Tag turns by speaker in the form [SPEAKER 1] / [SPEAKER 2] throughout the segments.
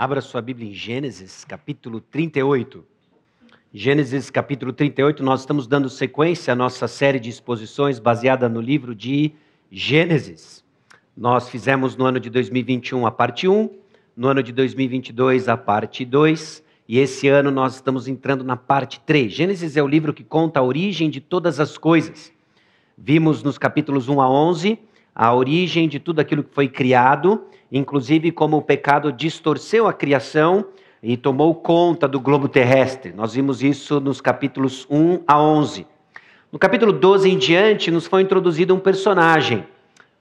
[SPEAKER 1] Abra sua Bíblia em Gênesis, capítulo 38. Gênesis, capítulo 38, nós estamos dando sequência à nossa série de exposições baseada no livro de Gênesis. Nós fizemos no ano de 2021 a parte 1, no ano de 2022 a parte 2, e esse ano nós estamos entrando na parte 3. Gênesis é o livro que conta a origem de todas as coisas. Vimos nos capítulos 1 a 11 a origem de tudo aquilo que foi criado, inclusive como o pecado distorceu a criação e tomou conta do globo terrestre. Nós vimos isso nos capítulos 1 a 11. No capítulo 12 em diante, nos foi introduzido um personagem,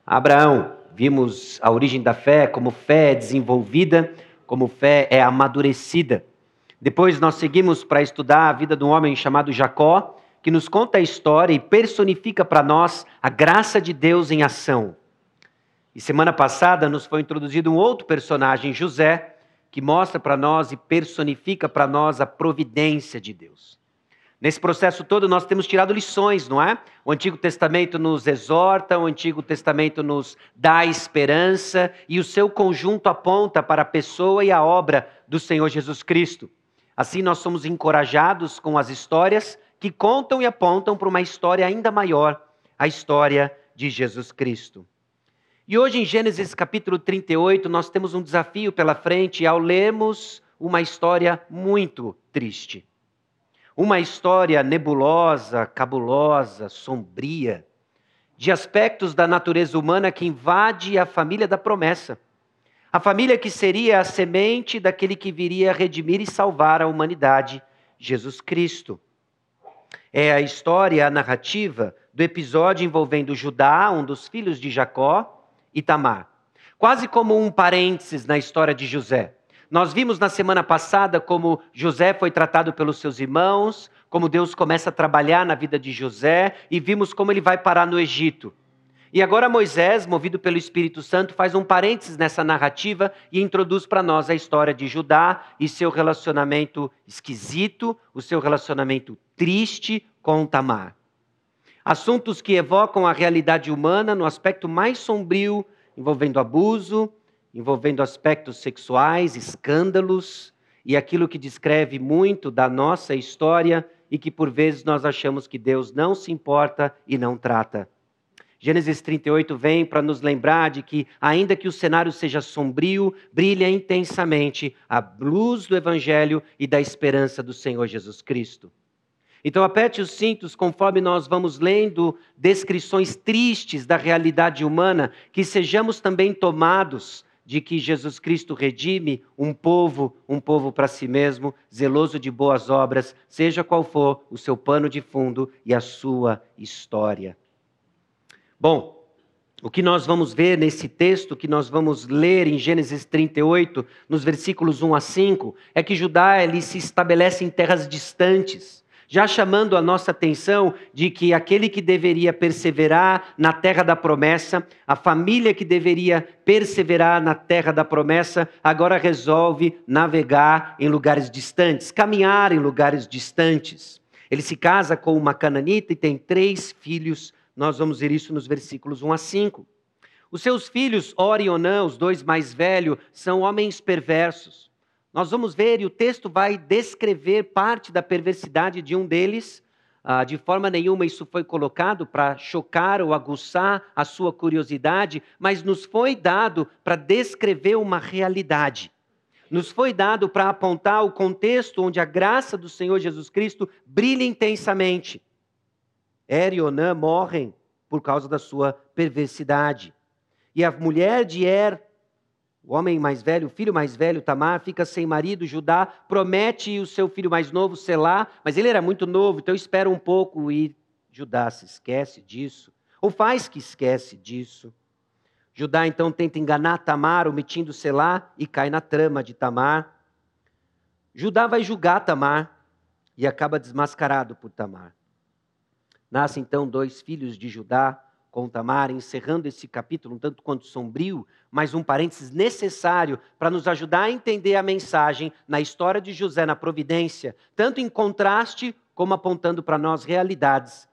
[SPEAKER 1] Abraão. Vimos a origem da fé, como fé é desenvolvida, como fé é amadurecida. Depois nós seguimos para estudar a vida de um homem chamado Jacó, que nos conta a história e personifica para nós a graça de Deus em ação. E semana passada nos foi introduzido um outro personagem, José, que mostra para nós e personifica para nós a providência de Deus. Nesse processo todo nós temos tirado lições, não é? O Antigo Testamento nos exorta, o Antigo Testamento nos dá esperança e o seu conjunto aponta para a pessoa e a obra do Senhor Jesus Cristo. Assim nós somos encorajados com as histórias que contam e apontam para uma história ainda maior, a história de Jesus Cristo. E hoje, em Gênesis capítulo 38, nós temos um desafio pela frente ao lermos uma história muito triste. Uma história nebulosa, cabulosa, sombria, de aspectos da natureza humana que invade a família da promessa. A família que seria a semente daquele que viria redimir e salvar a humanidade, Jesus Cristo é a história, a narrativa do episódio envolvendo Judá, um dos filhos de Jacó, e Tamar. Quase como um parênteses na história de José. Nós vimos na semana passada como José foi tratado pelos seus irmãos, como Deus começa a trabalhar na vida de José e vimos como ele vai parar no Egito. E agora Moisés, movido pelo Espírito Santo, faz um parênteses nessa narrativa e introduz para nós a história de Judá e seu relacionamento esquisito, o seu relacionamento triste com Tamar. Assuntos que evocam a realidade humana no aspecto mais sombrio, envolvendo abuso, envolvendo aspectos sexuais, escândalos e aquilo que descreve muito da nossa história e que por vezes nós achamos que Deus não se importa e não trata. Gênesis 38 vem para nos lembrar de que, ainda que o cenário seja sombrio, brilha intensamente a luz do Evangelho e da esperança do Senhor Jesus Cristo. Então, aperte os cintos conforme nós vamos lendo descrições tristes da realidade humana, que sejamos também tomados de que Jesus Cristo redime um povo, um povo para si mesmo, zeloso de boas obras, seja qual for o seu pano de fundo e a sua história. Bom, o que nós vamos ver nesse texto que nós vamos ler em Gênesis 38, nos versículos 1 a 5, é que Judá ele se estabelece em terras distantes, já chamando a nossa atenção de que aquele que deveria perseverar na terra da promessa, a família que deveria perseverar na terra da promessa, agora resolve navegar em lugares distantes, caminhar em lugares distantes. Ele se casa com uma cananita e tem três filhos nós vamos ver isso nos versículos 1 a 5. Os seus filhos, Ori e Onã, os dois mais velhos, são homens perversos. Nós vamos ver, e o texto vai descrever parte da perversidade de um deles. Ah, de forma nenhuma isso foi colocado para chocar ou aguçar a sua curiosidade, mas nos foi dado para descrever uma realidade. Nos foi dado para apontar o contexto onde a graça do Senhor Jesus Cristo brilha intensamente. Er e Onã morrem por causa da sua perversidade. E a mulher de Er, o homem mais velho, o filho mais velho, Tamar, fica sem marido. Judá promete o seu filho mais novo, Selá, mas ele era muito novo, então espera um pouco e Judá se esquece disso, ou faz que esquece disso. Judá então tenta enganar Tamar, omitindo Selá, e cai na trama de Tamar. Judá vai julgar Tamar e acaba desmascarado por Tamar. Nascem então dois filhos de Judá com Tamar, encerrando esse capítulo um tanto quanto sombrio, mas um parênteses necessário para nos ajudar a entender a mensagem na história de José na providência, tanto em contraste como apontando para nós realidades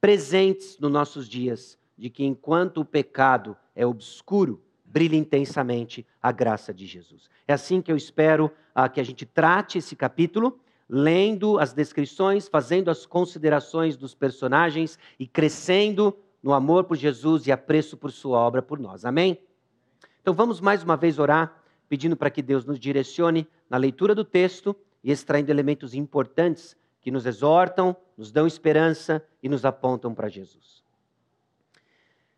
[SPEAKER 1] presentes nos nossos dias, de que enquanto o pecado é obscuro, brilhe intensamente a graça de Jesus. É assim que eu espero ah, que a gente trate esse capítulo, lendo as descrições, fazendo as considerações dos personagens e crescendo no amor por Jesus e apreço por sua obra por nós. Amém? Então vamos mais uma vez orar, pedindo para que Deus nos direcione na leitura do texto e extraindo elementos importantes que nos exortam, nos dão esperança e nos apontam para Jesus.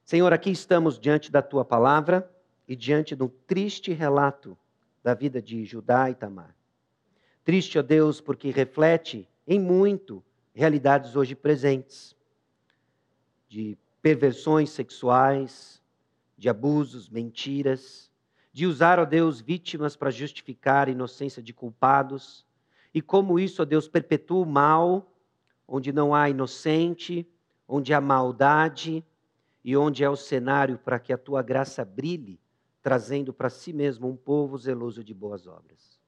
[SPEAKER 1] Senhor, aqui estamos diante da tua palavra e diante de um triste relato da vida de Judá e Tamar. Triste, ó Deus, porque reflete em muito realidades hoje presentes de perversões sexuais, de abusos, mentiras, de usar, ó Deus, vítimas para justificar a inocência de culpados, e como isso, ó Deus, perpetua o mal, onde não há inocente, onde há maldade e onde é o cenário para que a tua graça brilhe trazendo para si mesmo um povo zeloso de boas obras.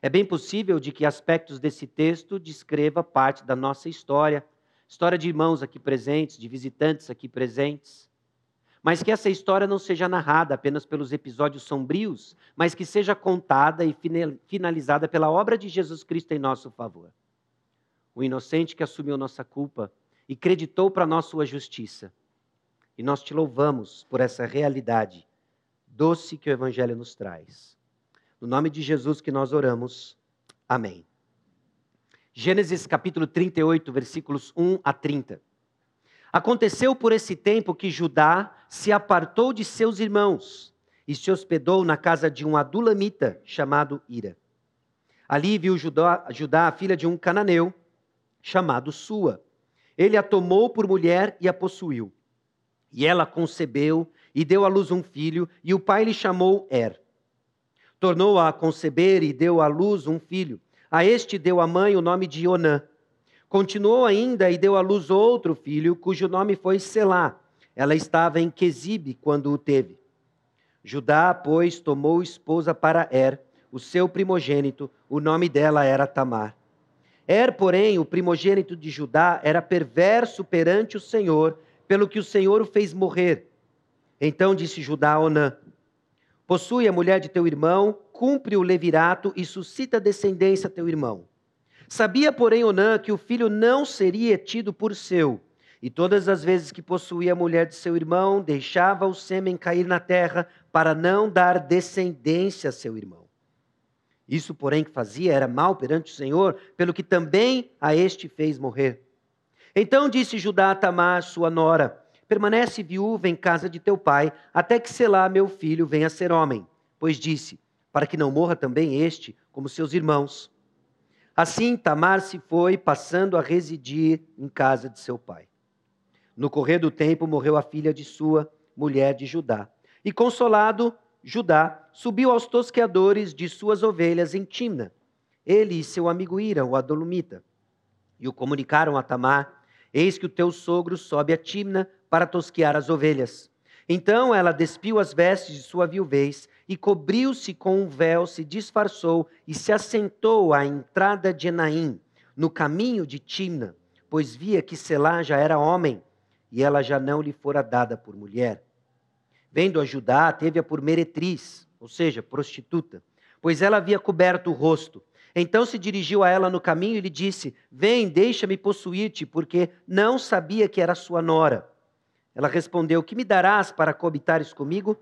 [SPEAKER 1] É bem possível de que aspectos desse texto descreva parte da nossa história, história de irmãos aqui presentes, de visitantes aqui presentes. Mas que essa história não seja narrada apenas pelos episódios sombrios, mas que seja contada e finalizada pela obra de Jesus Cristo em nosso favor. O inocente que assumiu nossa culpa e creditou para nós sua justiça. E nós te louvamos por essa realidade doce que o Evangelho nos traz. No nome de Jesus que nós oramos. Amém. Gênesis capítulo 38, versículos 1 a 30. Aconteceu por esse tempo que Judá se apartou de seus irmãos e se hospedou na casa de um adulamita chamado Ira. Ali viu Judá, Judá a filha de um cananeu chamado Sua. Ele a tomou por mulher e a possuiu. E ela concebeu e deu à luz um filho, e o pai lhe chamou Er. Tornou-a a conceber e deu à luz um filho. A este deu a mãe o nome de Onã. Continuou ainda e deu à luz outro filho, cujo nome foi Selá. Ela estava em Quesibe quando o teve. Judá, pois, tomou esposa para Er, o seu primogênito, o nome dela era Tamar. Er, porém, o primogênito de Judá, era perverso perante o Senhor, pelo que o Senhor o fez morrer então disse Judá a Onã: Possui a mulher de teu irmão, cumpre o levirato e suscita descendência a teu irmão. Sabia, porém, Onã que o filho não seria tido por seu, e todas as vezes que possuía a mulher de seu irmão, deixava o sêmen cair na terra para não dar descendência a seu irmão. Isso, porém, que fazia era mal perante o Senhor, pelo que também a este fez morrer. Então disse Judá a Tamar, sua nora: permanece viúva em casa de teu pai, até que Selá, meu filho, venha a ser homem. Pois disse, para que não morra também este, como seus irmãos. Assim Tamar se foi, passando a residir em casa de seu pai. No correr do tempo morreu a filha de sua mulher de Judá. E consolado, Judá subiu aos tosqueadores de suas ovelhas em Timna. Ele e seu amigo Ira, o Adolumita, e o comunicaram a Tamar: Eis que o teu sogro sobe a Timna para tosquear as ovelhas. Então ela despiu as vestes de sua viuvez e cobriu-se com um véu, se disfarçou e se assentou à entrada de Enaim, no caminho de Timna, pois via que Selá já era homem e ela já não lhe fora dada por mulher. Vendo a Judá, teve-a por meretriz, ou seja, prostituta, pois ela havia coberto o rosto. Então se dirigiu a ela no caminho e lhe disse: Vem, deixa-me possuir-te, porque não sabia que era sua nora. Ela respondeu: Que me darás para coabitares comigo?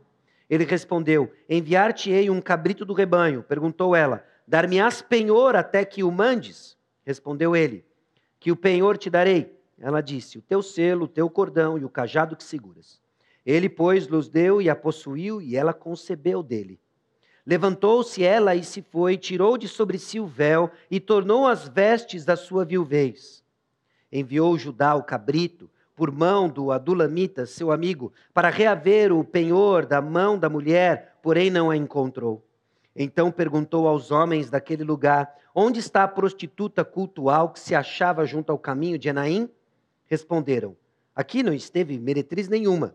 [SPEAKER 1] Ele respondeu: Enviar-te-ei um cabrito do rebanho. Perguntou ela: Dar-me-ás penhor até que o mandes? Respondeu ele: Que o penhor te darei. Ela disse: O teu selo, o teu cordão e o cajado que seguras. Ele, pois, los deu e a possuiu, e ela concebeu dele. Levantou-se ela e se foi, tirou de sobre si o véu e tornou as vestes da sua viuvez. Enviou Judá o cabrito por mão do Adulamita, seu amigo, para reaver o penhor da mão da mulher, porém não a encontrou. Então perguntou aos homens daquele lugar: Onde está a prostituta cultual que se achava junto ao caminho de Enaim? Responderam: Aqui não esteve meretriz nenhuma.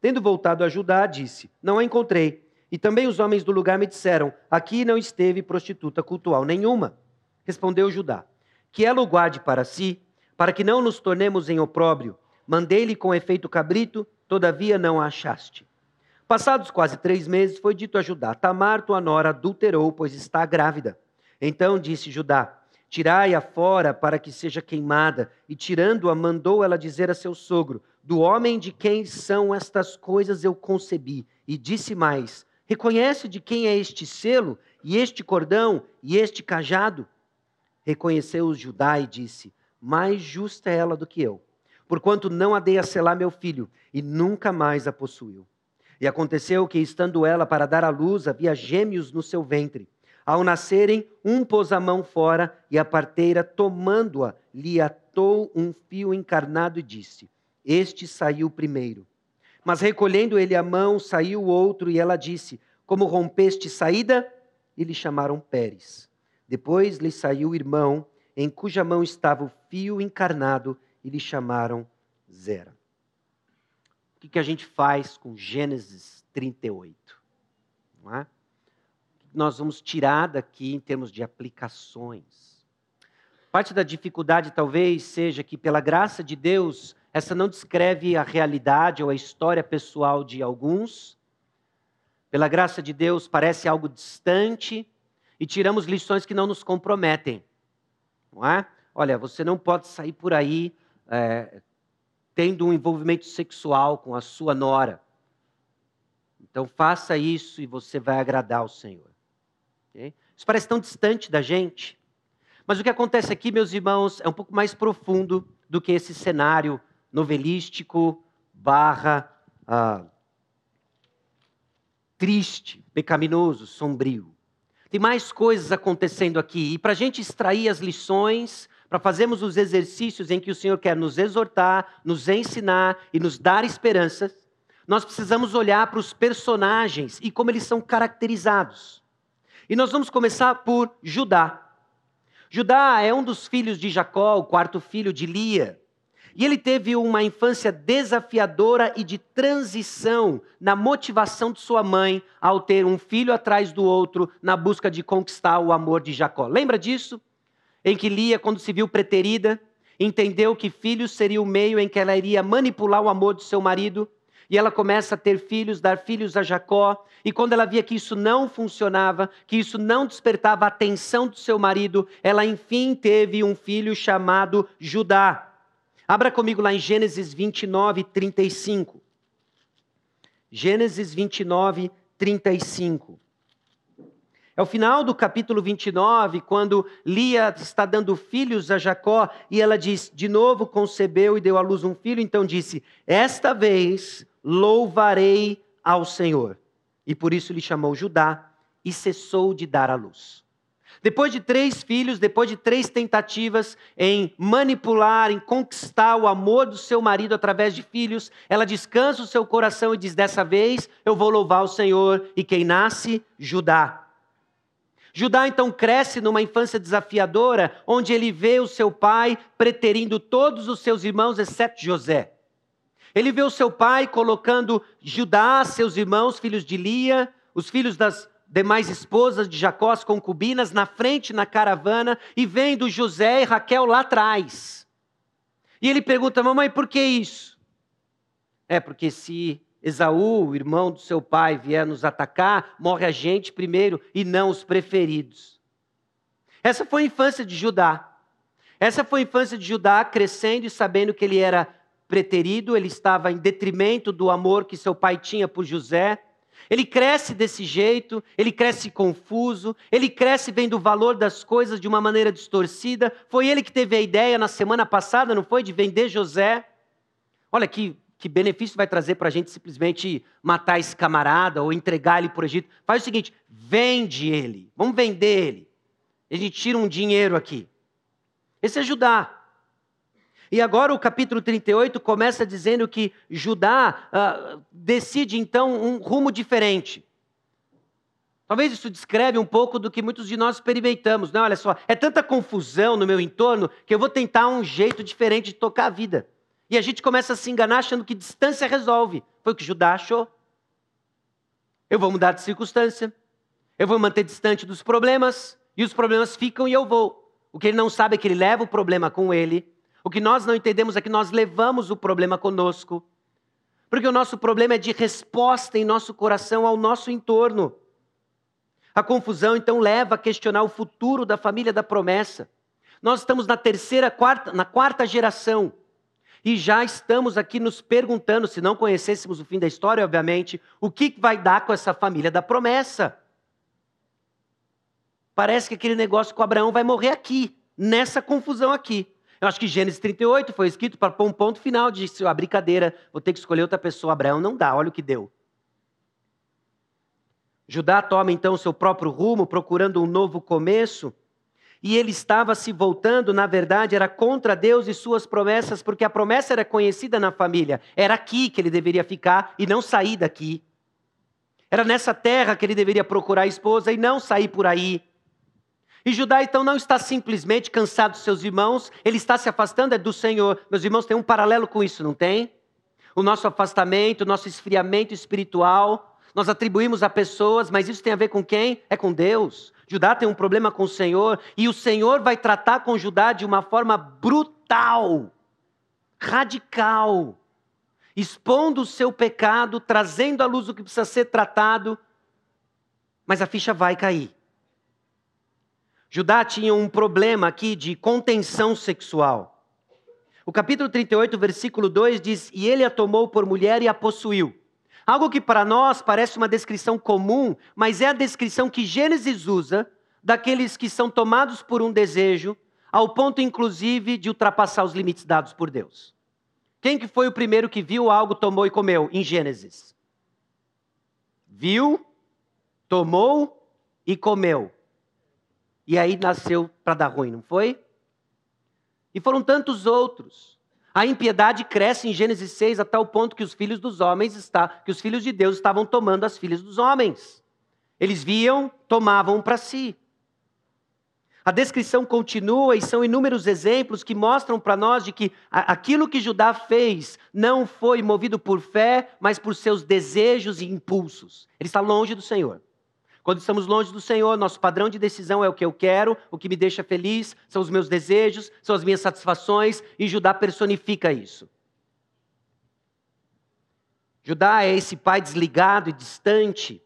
[SPEAKER 1] Tendo voltado a Judá, disse: Não a encontrei. E também os homens do lugar me disseram: Aqui não esteve prostituta cultual nenhuma. Respondeu Judá: Que ela o guarde para si, para que não nos tornemos em opróbrio Mandei-lhe com efeito cabrito, todavia não a achaste. Passados quase três meses, foi dito a Judá: Tamar, tua nora, adulterou, pois está grávida. Então disse Judá: Tirai-a fora para que seja queimada. E tirando-a, mandou ela dizer a seu sogro: Do homem de quem são estas coisas eu concebi. E disse mais: Reconhece de quem é este selo, e este cordão, e este cajado? Reconheceu Judá e disse: Mais justa é ela do que eu, porquanto não a dei a selar meu filho, e nunca mais a possuiu. E aconteceu que, estando ela para dar à luz, havia gêmeos no seu ventre. Ao nascerem, um pôs a mão fora, e a parteira, tomando-a, lhe atou um fio encarnado e disse: Este saiu primeiro. Mas recolhendo ele a mão, saiu o outro, e ela disse: Como rompeste saída? E lhe chamaram Pérez. Depois lhe saiu o irmão, em cuja mão estava o fio encarnado, e lhe chamaram Zera. O que a gente faz com Gênesis 38? Não é? nós vamos tirar daqui em termos de aplicações. Parte da dificuldade talvez seja que, pela graça de Deus, essa não descreve a realidade ou a história pessoal de alguns. Pela graça de Deus, parece algo distante e tiramos lições que não nos comprometem. Não é? Olha, você não pode sair por aí é, tendo um envolvimento sexual com a sua nora. Então faça isso e você vai agradar o Senhor. Okay? Isso parece tão distante da gente. Mas o que acontece aqui, meus irmãos, é um pouco mais profundo do que esse cenário novelístico barra ah, triste, pecaminoso, sombrio. Tem mais coisas acontecendo aqui. E para a gente extrair as lições, para fazermos os exercícios em que o Senhor quer nos exortar, nos ensinar e nos dar esperanças, nós precisamos olhar para os personagens e como eles são caracterizados. E nós vamos começar por Judá. Judá é um dos filhos de Jacó, o quarto filho de Lia. E ele teve uma infância desafiadora e de transição na motivação de sua mãe ao ter um filho atrás do outro na busca de conquistar o amor de Jacó. Lembra disso? Em que Lia, quando se viu preterida, entendeu que filhos seria o meio em que ela iria manipular o amor do seu marido e ela começa a ter filhos, dar filhos a Jacó. E quando ela via que isso não funcionava, que isso não despertava a atenção do seu marido, ela enfim teve um filho chamado Judá. Abra comigo lá em Gênesis 29, 35. Gênesis 29, 35. É o final do capítulo 29, quando Lia está dando filhos a Jacó e ela diz: De novo concebeu e deu à luz um filho. Então disse: Esta vez louvarei ao Senhor. E por isso lhe chamou Judá e cessou de dar à luz. Depois de três filhos, depois de três tentativas em manipular, em conquistar o amor do seu marido através de filhos, ela descansa o seu coração e diz: Dessa vez eu vou louvar o Senhor. E quem nasce? Judá. Judá então cresce numa infância desafiadora, onde ele vê o seu pai preterindo todos os seus irmãos, exceto José. Ele vê o seu pai colocando Judá, seus irmãos, filhos de Lia, os filhos das demais esposas de Jacó, as concubinas, na frente na caravana, e vendo José e Raquel lá atrás. E ele pergunta, mamãe, por que isso? É porque se Esaú, o irmão do seu pai, vier nos atacar, morre a gente primeiro e não os preferidos. Essa foi a infância de Judá. Essa foi a infância de Judá, crescendo e sabendo que ele era preterido, ele estava em detrimento do amor que seu pai tinha por José. Ele cresce desse jeito, ele cresce confuso, ele cresce vendo o valor das coisas de uma maneira distorcida. Foi ele que teve a ideia na semana passada, não foi? De vender José. Olha que, que benefício vai trazer para a gente simplesmente matar esse camarada ou entregar ele para o Egito. Faz o seguinte: vende ele, vamos vender ele. A gente tira um dinheiro aqui. Esse é Judá. E agora o capítulo 38 começa dizendo que Judá uh, decide então um rumo diferente. Talvez isso descreve um pouco do que muitos de nós experimentamos, né? Olha só, é tanta confusão no meu entorno que eu vou tentar um jeito diferente de tocar a vida. E a gente começa a se enganar achando que distância resolve. Foi o que Judá achou. Eu vou mudar de circunstância. Eu vou manter distante dos problemas. E os problemas ficam e eu vou. O que ele não sabe é que ele leva o problema com ele o que nós não entendemos é que nós levamos o problema conosco. Porque o nosso problema é de resposta em nosso coração ao nosso entorno. A confusão então leva a questionar o futuro da família da promessa. Nós estamos na terceira, quarta, na quarta geração. E já estamos aqui nos perguntando, se não conhecêssemos o fim da história, obviamente, o que vai dar com essa família da promessa? Parece que aquele negócio com Abraão vai morrer aqui, nessa confusão aqui. Eu acho que Gênesis 38 foi escrito para pôr um ponto final, disse, a brincadeira, vou ter que escolher outra pessoa. Abraão não dá, olha o que deu. Judá toma então seu próprio rumo, procurando um novo começo, e ele estava se voltando, na verdade, era contra Deus e suas promessas, porque a promessa era conhecida na família. Era aqui que ele deveria ficar e não sair daqui. Era nessa terra que ele deveria procurar a esposa e não sair por aí. E Judá então não está simplesmente cansado dos seus irmãos, ele está se afastando é do Senhor. Meus irmãos, tem um paralelo com isso, não tem? O nosso afastamento, o nosso esfriamento espiritual, nós atribuímos a pessoas, mas isso tem a ver com quem? É com Deus. Judá tem um problema com o Senhor e o Senhor vai tratar com Judá de uma forma brutal, radical, expondo o seu pecado, trazendo à luz o que precisa ser tratado, mas a ficha vai cair. Judá tinha um problema aqui de contenção sexual. O capítulo 38, versículo 2 diz: E ele a tomou por mulher e a possuiu. Algo que para nós parece uma descrição comum, mas é a descrição que Gênesis usa daqueles que são tomados por um desejo, ao ponto inclusive de ultrapassar os limites dados por Deus. Quem que foi o primeiro que viu algo, tomou e comeu em Gênesis? Viu, tomou e comeu. E aí nasceu para dar ruim, não foi? E foram tantos outros. A impiedade cresce em Gênesis 6 a tal ponto que os filhos dos homens está, que os filhos de Deus estavam tomando as filhas dos homens. Eles viam, tomavam para si. A descrição continua e são inúmeros exemplos que mostram para nós de que aquilo que Judá fez não foi movido por fé, mas por seus desejos e impulsos. Ele está longe do Senhor. Quando estamos longe do Senhor, nosso padrão de decisão é o que eu quero, o que me deixa feliz, são os meus desejos, são as minhas satisfações, e Judá personifica isso. Judá é esse pai desligado e distante.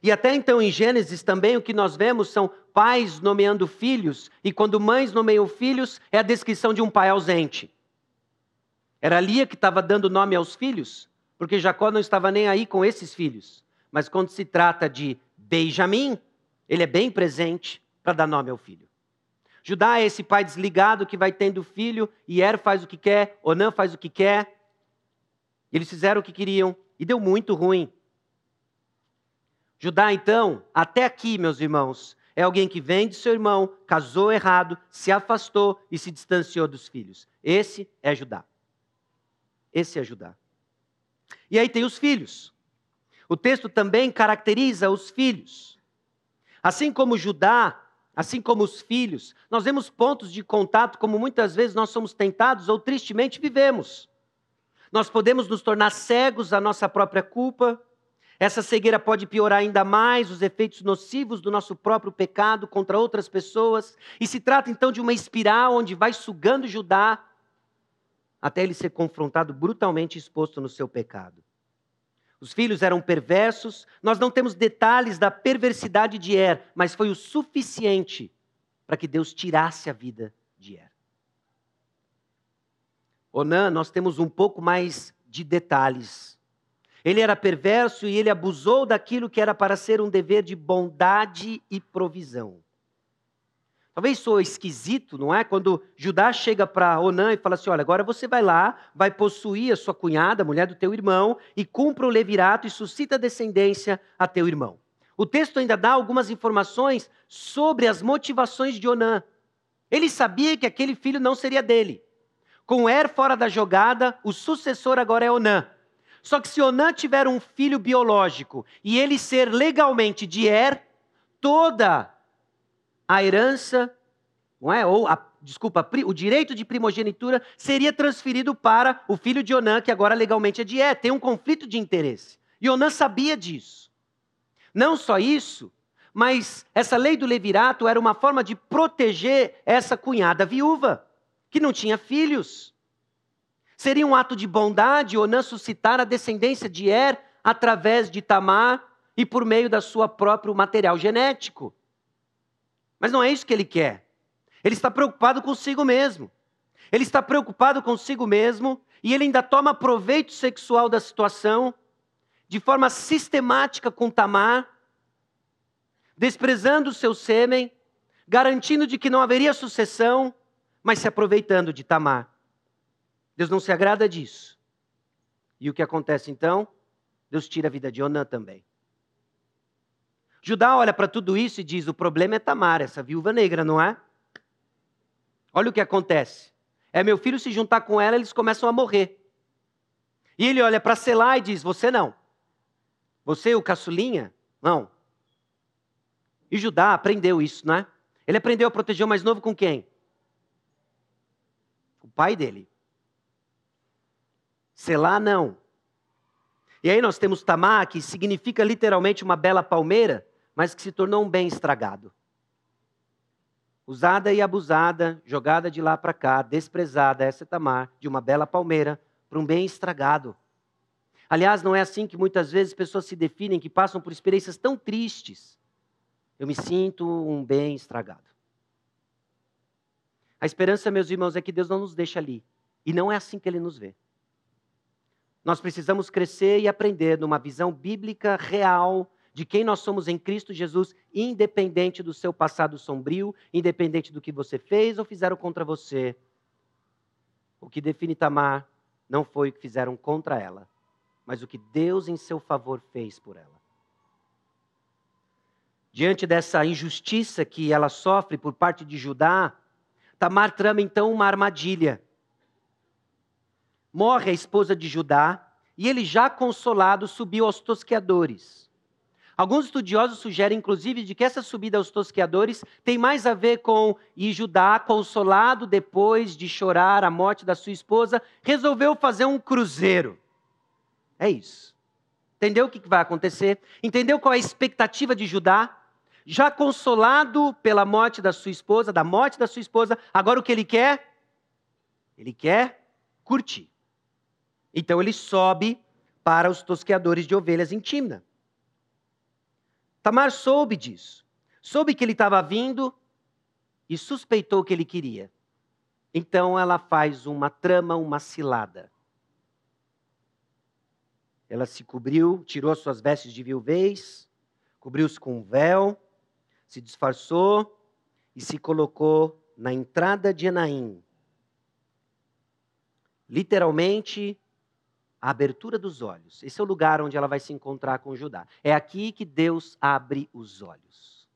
[SPEAKER 1] E até então em Gênesis também o que nós vemos são pais nomeando filhos, e quando mães nomeiam filhos, é a descrição de um pai ausente. Era Lia que estava dando nome aos filhos, porque Jacó não estava nem aí com esses filhos. Mas quando se trata de Benjamim, ele é bem presente para dar nome ao filho. Judá é esse pai desligado que vai tendo filho, e Er faz o que quer, Onã faz o que quer. Eles fizeram o que queriam e deu muito ruim. Judá, então, até aqui, meus irmãos, é alguém que vem de seu irmão, casou errado, se afastou e se distanciou dos filhos. Esse é Judá. Esse é Judá. E aí tem os filhos. O texto também caracteriza os filhos. Assim como Judá, assim como os filhos, nós vemos pontos de contato como muitas vezes nós somos tentados ou tristemente vivemos. Nós podemos nos tornar cegos à nossa própria culpa. Essa cegueira pode piorar ainda mais os efeitos nocivos do nosso próprio pecado contra outras pessoas. E se trata então de uma espiral onde vai sugando Judá até ele ser confrontado brutalmente exposto no seu pecado. Os filhos eram perversos. Nós não temos detalhes da perversidade de Er, mas foi o suficiente para que Deus tirasse a vida de Er. Onã, nós temos um pouco mais de detalhes. Ele era perverso e ele abusou daquilo que era para ser um dever de bondade e provisão. Talvez sou esquisito, não é? Quando Judá chega para Onã e fala assim: olha, agora você vai lá, vai possuir a sua cunhada, a mulher do teu irmão, e cumpra o levirato e suscita descendência a teu irmão. O texto ainda dá algumas informações sobre as motivações de Onã. Ele sabia que aquele filho não seria dele. Com Er fora da jogada, o sucessor agora é Onã. Só que se Onã tiver um filho biológico e ele ser legalmente de Er, toda a herança, não é? ou a, desculpa, o direito de primogenitura seria transferido para o filho de Onã, que agora legalmente é de É. Tem um conflito de interesse. E Onã sabia disso. Não só isso, mas essa lei do levirato era uma forma de proteger essa cunhada viúva, que não tinha filhos. Seria um ato de bondade Onã suscitar a descendência de Er através de Tamar e por meio da sua próprio material genético. Mas não é isso que ele quer. Ele está preocupado consigo mesmo. Ele está preocupado consigo mesmo e ele ainda toma proveito sexual da situação de forma sistemática com Tamar, desprezando o seu sêmen, garantindo de que não haveria sucessão, mas se aproveitando de Tamar. Deus não se agrada disso. E o que acontece então? Deus tira a vida de Onã também. Judá olha para tudo isso e diz: o problema é Tamar, essa viúva negra, não é? Olha o que acontece. É meu filho se juntar com ela, eles começam a morrer. E ele olha para Selá e diz: Você não. Você, o caçulinha? Não. E Judá aprendeu isso, não é? Ele aprendeu a proteger o mais novo com quem? O pai dele. Selá, não. E aí nós temos Tamar, que significa literalmente uma bela palmeira, mas que se tornou um bem estragado. Usada e abusada, jogada de lá para cá, desprezada, essa Tamar, de uma bela palmeira, para um bem estragado. Aliás, não é assim que muitas vezes pessoas se definem, que passam por experiências tão tristes. Eu me sinto um bem estragado. A esperança, meus irmãos, é que Deus não nos deixa ali. E não é assim que Ele nos vê. Nós precisamos crescer e aprender numa visão bíblica real de quem nós somos em Cristo Jesus, independente do seu passado sombrio, independente do que você fez ou fizeram contra você. O que define Tamar não foi o que fizeram contra ela, mas o que Deus em seu favor fez por ela. Diante dessa injustiça que ela sofre por parte de Judá, Tamar trama então uma armadilha. Morre a esposa de Judá e ele, já consolado, subiu aos tosqueadores. Alguns estudiosos sugerem, inclusive, de que essa subida aos tosqueadores tem mais a ver com e Judá, consolado depois de chorar a morte da sua esposa, resolveu fazer um cruzeiro. É isso. Entendeu o que vai acontecer? Entendeu qual é a expectativa de Judá? Já consolado pela morte da sua esposa, da morte da sua esposa, agora o que ele quer? Ele quer curtir. Então ele sobe para os tosqueadores de ovelhas em Timna. Tamar soube disso. Soube que ele estava vindo e suspeitou que ele queria. Então ela faz uma trama, uma cilada. Ela se cobriu, tirou suas vestes de viuvez, cobriu-se com um véu, se disfarçou e se colocou na entrada de Enaim. Literalmente, a abertura dos olhos. Esse é o lugar onde ela vai se encontrar com Judá. É aqui que Deus abre os olhos.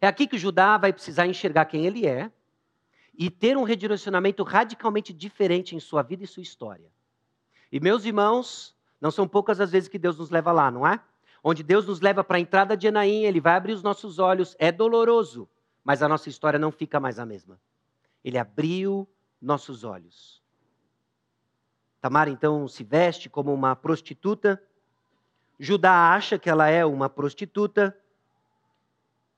[SPEAKER 1] É aqui que Judá vai precisar enxergar quem ele é e ter um redirecionamento radicalmente diferente em sua vida e sua história. E meus irmãos, não são poucas as vezes que Deus nos leva lá, não é? Onde Deus nos leva para a entrada de Enaim, ele vai abrir os nossos olhos, é doloroso, mas a nossa história não fica mais a mesma. Ele abriu nossos olhos. Tamar então se veste como uma prostituta. Judá acha que ela é uma prostituta.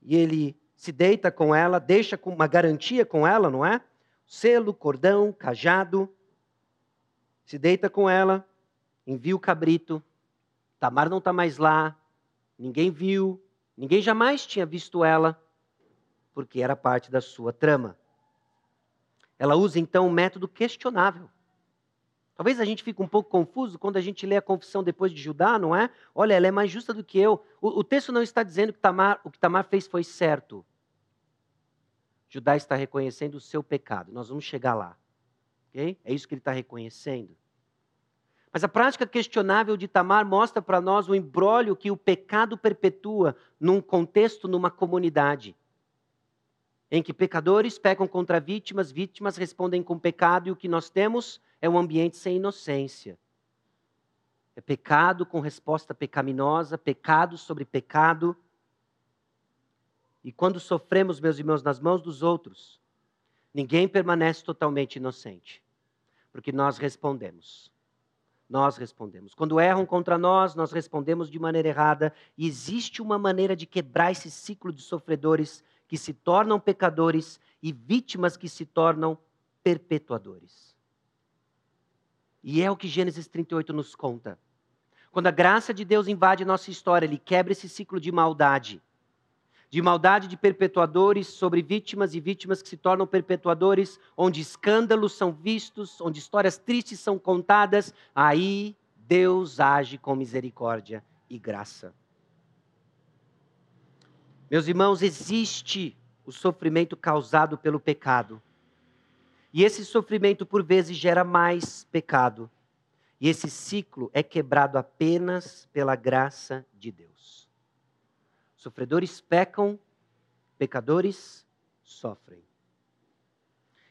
[SPEAKER 1] E ele se deita com ela, deixa uma garantia com ela, não é? Selo, cordão, cajado. Se deita com ela, envia o cabrito. Tamar não está mais lá, ninguém viu, ninguém jamais tinha visto ela, porque era parte da sua trama. Ela usa então um método questionável. Talvez a gente fique um pouco confuso quando a gente lê a confissão depois de Judá, não é? Olha, ela é mais justa do que eu. O, o texto não está dizendo que Tamar, o que Tamar fez foi certo. Judá está reconhecendo o seu pecado. Nós vamos chegar lá. Okay? É isso que ele está reconhecendo. Mas a prática questionável de Tamar mostra para nós o embrólio que o pecado perpetua num contexto, numa comunidade. Em que pecadores pecam contra vítimas, vítimas respondem com pecado, e o que nós temos é um ambiente sem inocência. É pecado com resposta pecaminosa, pecado sobre pecado. E quando sofremos, meus irmãos, nas mãos dos outros, ninguém permanece totalmente inocente, porque nós respondemos. Nós respondemos. Quando erram contra nós, nós respondemos de maneira errada, e existe uma maneira de quebrar esse ciclo de sofredores que se tornam pecadores e vítimas que se tornam perpetuadores. E é o que Gênesis 38 nos conta. Quando a graça de Deus invade nossa história, ele quebra esse ciclo de maldade. De maldade de perpetuadores sobre vítimas e vítimas que se tornam perpetuadores, onde escândalos são vistos, onde histórias tristes são contadas, aí Deus age com misericórdia e graça. Meus irmãos, existe o sofrimento causado pelo pecado. E esse sofrimento, por vezes, gera mais pecado. E esse ciclo é quebrado apenas pela graça de Deus. Sofredores pecam, pecadores sofrem.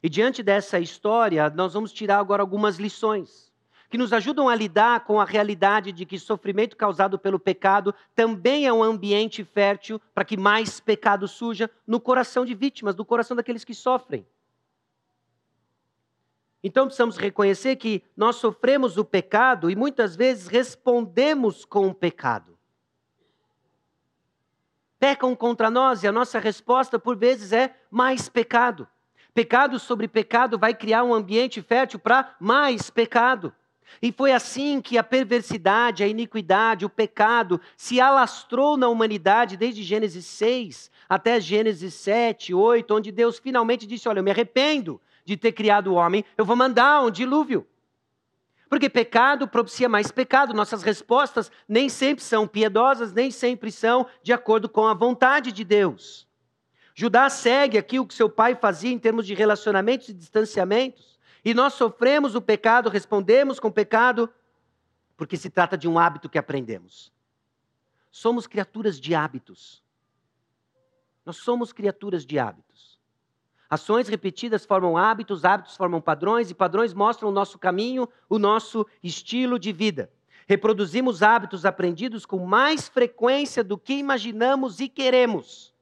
[SPEAKER 1] E diante dessa história, nós vamos tirar agora algumas lições que nos ajudam a lidar com a realidade de que sofrimento causado pelo pecado também é um ambiente fértil para que mais pecado surja no coração de vítimas, no coração daqueles que sofrem. Então precisamos reconhecer que nós sofremos o pecado e muitas vezes respondemos com o pecado. Pecam contra nós e a nossa resposta por vezes é mais pecado. Pecado sobre pecado vai criar um ambiente fértil para mais pecado. E foi assim que a perversidade, a iniquidade, o pecado se alastrou na humanidade desde Gênesis 6 até Gênesis 7, 8, onde Deus finalmente disse: Olha, eu me arrependo de ter criado o homem, eu vou mandar um dilúvio. Porque pecado propicia mais pecado. Nossas respostas nem sempre são piedosas, nem sempre são de acordo com a vontade de Deus. Judá segue aqui o que seu pai fazia em termos de relacionamentos e distanciamentos. E nós sofremos o pecado, respondemos com pecado, porque se trata de um hábito que aprendemos. Somos criaturas de hábitos. Nós somos criaturas de hábitos. Ações repetidas formam hábitos, hábitos formam padrões, e padrões mostram o nosso caminho, o nosso estilo de vida. Reproduzimos hábitos aprendidos com mais frequência do que imaginamos e queremos.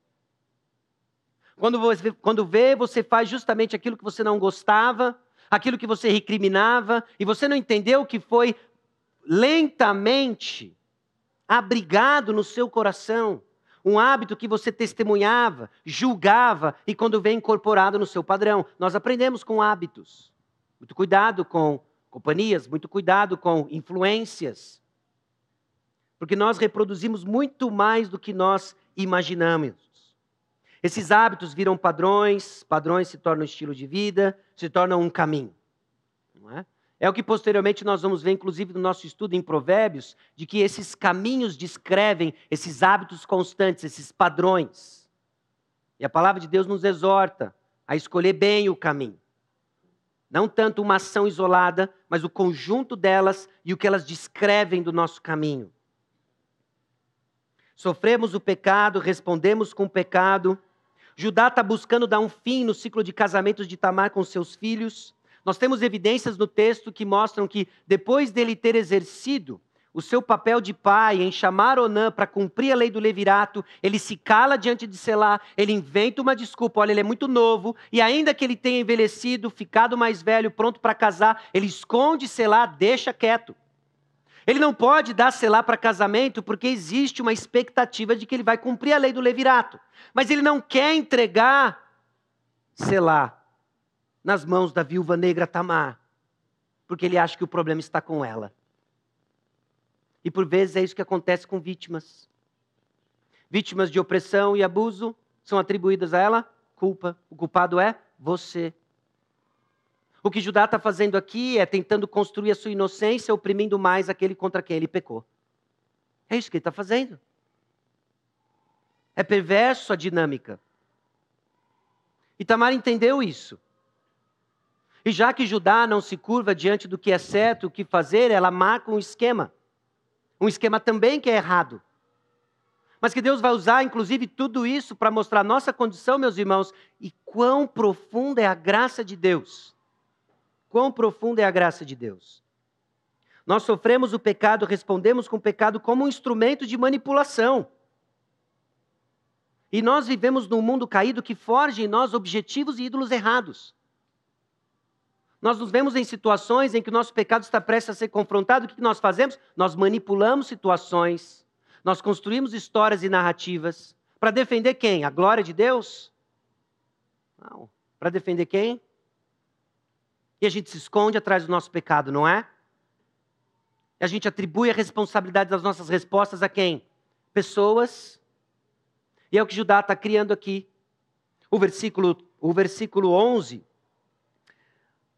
[SPEAKER 1] Quando você, quando vê, você faz justamente aquilo que você não gostava, aquilo que você recriminava, e você não entendeu que foi lentamente abrigado no seu coração. Um hábito que você testemunhava, julgava e quando vem incorporado no seu padrão. Nós aprendemos com hábitos. Muito cuidado com companhias, muito cuidado com influências. Porque nós reproduzimos muito mais do que nós imaginamos. Esses hábitos viram padrões, padrões se tornam estilo de vida, se tornam um caminho. É? o que posteriormente nós vamos ver, inclusive no nosso estudo em Provérbios, de que esses caminhos descrevem esses hábitos constantes, esses padrões. E a palavra de Deus nos exorta a escolher bem o caminho. Não tanto uma ação isolada, mas o conjunto delas e o que elas descrevem do nosso caminho. Sofremos o pecado, respondemos com o pecado, Judá está buscando dar um fim no ciclo de casamentos de Tamar com seus filhos. Nós temos evidências no texto que mostram que, depois dele ter exercido o seu papel de pai em chamar Onã para cumprir a lei do levirato, ele se cala diante de Selá, ele inventa uma desculpa, olha, ele é muito novo, e ainda que ele tenha envelhecido, ficado mais velho, pronto para casar, ele esconde Selá, deixa quieto. Ele não pode dar selar para casamento porque existe uma expectativa de que ele vai cumprir a lei do levirato. Mas ele não quer entregar selar nas mãos da viúva negra Tamar, porque ele acha que o problema está com ela. E por vezes é isso que acontece com vítimas. Vítimas de opressão e abuso são atribuídas a ela culpa. O culpado é você. O que Judá está fazendo aqui é tentando construir a sua inocência, oprimindo mais aquele contra quem ele pecou. É isso que ele está fazendo. É perverso a dinâmica. E Tamar entendeu isso. E já que Judá não se curva diante do que é certo, o que fazer, ela marca um esquema. Um esquema também que é errado. Mas que Deus vai usar, inclusive, tudo isso para mostrar nossa condição, meus irmãos, e quão profunda é a graça de Deus Quão profunda é a graça de Deus. Nós sofremos o pecado, respondemos com o pecado como um instrumento de manipulação. E nós vivemos num mundo caído que forge em nós objetivos e ídolos errados. Nós nos vemos em situações em que o nosso pecado está prestes a ser confrontado, o que nós fazemos? Nós manipulamos situações, nós construímos histórias e narrativas. Para defender quem? A glória de Deus? Não. Para defender quem? E a gente se esconde atrás do nosso pecado, não é? E a gente atribui a responsabilidade das nossas respostas a quem? Pessoas. E é o que Judá está criando aqui. O versículo, o versículo 11.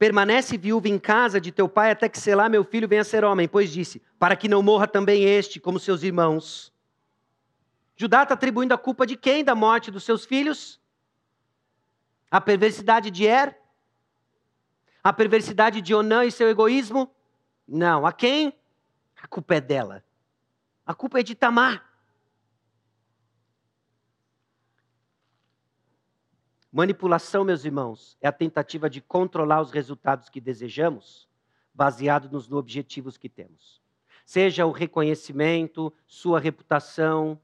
[SPEAKER 1] Permanece viúva em casa de teu pai até que Selá, meu filho, venha a ser homem. Pois disse, para que não morra também este, como seus irmãos. Judá está atribuindo a culpa de quem da morte dos seus filhos? A perversidade de Er? A perversidade de Onã e seu egoísmo? Não. A quem? A culpa é dela. A culpa é de Tamar. Manipulação, meus irmãos, é a tentativa de controlar os resultados que desejamos, baseado nos objetivos que temos. Seja o reconhecimento, sua reputação,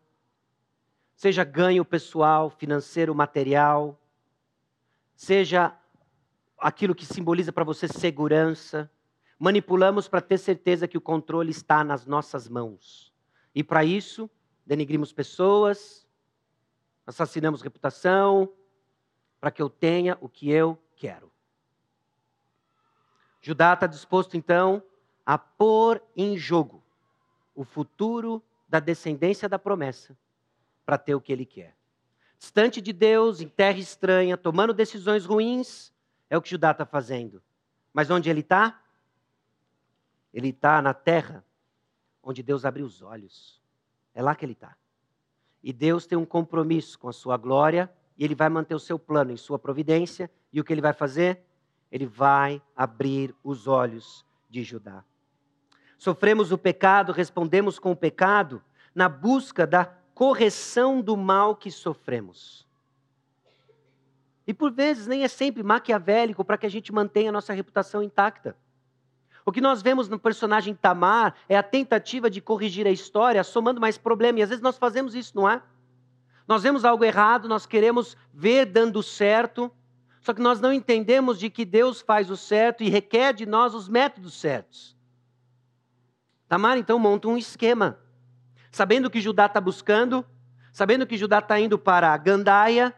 [SPEAKER 1] seja ganho pessoal, financeiro, material, seja aquilo que simboliza para você segurança. Manipulamos para ter certeza que o controle está nas nossas mãos. E para isso, denigrimos pessoas, assassinamos reputação, para que eu tenha o que eu quero. Judá está disposto, então, a pôr em jogo o futuro da descendência da promessa para ter o que ele quer distante de Deus, em terra estranha, tomando decisões ruins, é o que Judá está fazendo. Mas onde ele está? Ele está na terra onde Deus abriu os olhos. É lá que ele está. E Deus tem um compromisso com a sua glória, e ele vai manter o seu plano em sua providência, e o que ele vai fazer? Ele vai abrir os olhos de Judá. Sofremos o pecado, respondemos com o pecado, na busca da correção do mal que sofremos. E por vezes nem é sempre maquiavélico para que a gente mantenha a nossa reputação intacta. O que nós vemos no personagem Tamar é a tentativa de corrigir a história, somando mais problema. E às vezes nós fazemos isso, não é? Nós vemos algo errado, nós queremos ver dando certo, só que nós não entendemos de que Deus faz o certo e requer de nós os métodos certos. Tamar então monta um esquema sabendo que Judá está buscando, sabendo que Judá está indo para Gandaia,